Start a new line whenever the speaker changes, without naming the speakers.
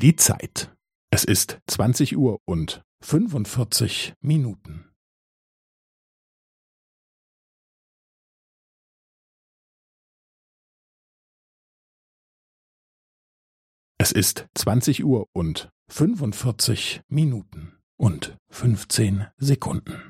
Die Zeit. Es ist 20 Uhr und 45 Minuten. Es ist 20 Uhr und 45 Minuten und 15 Sekunden.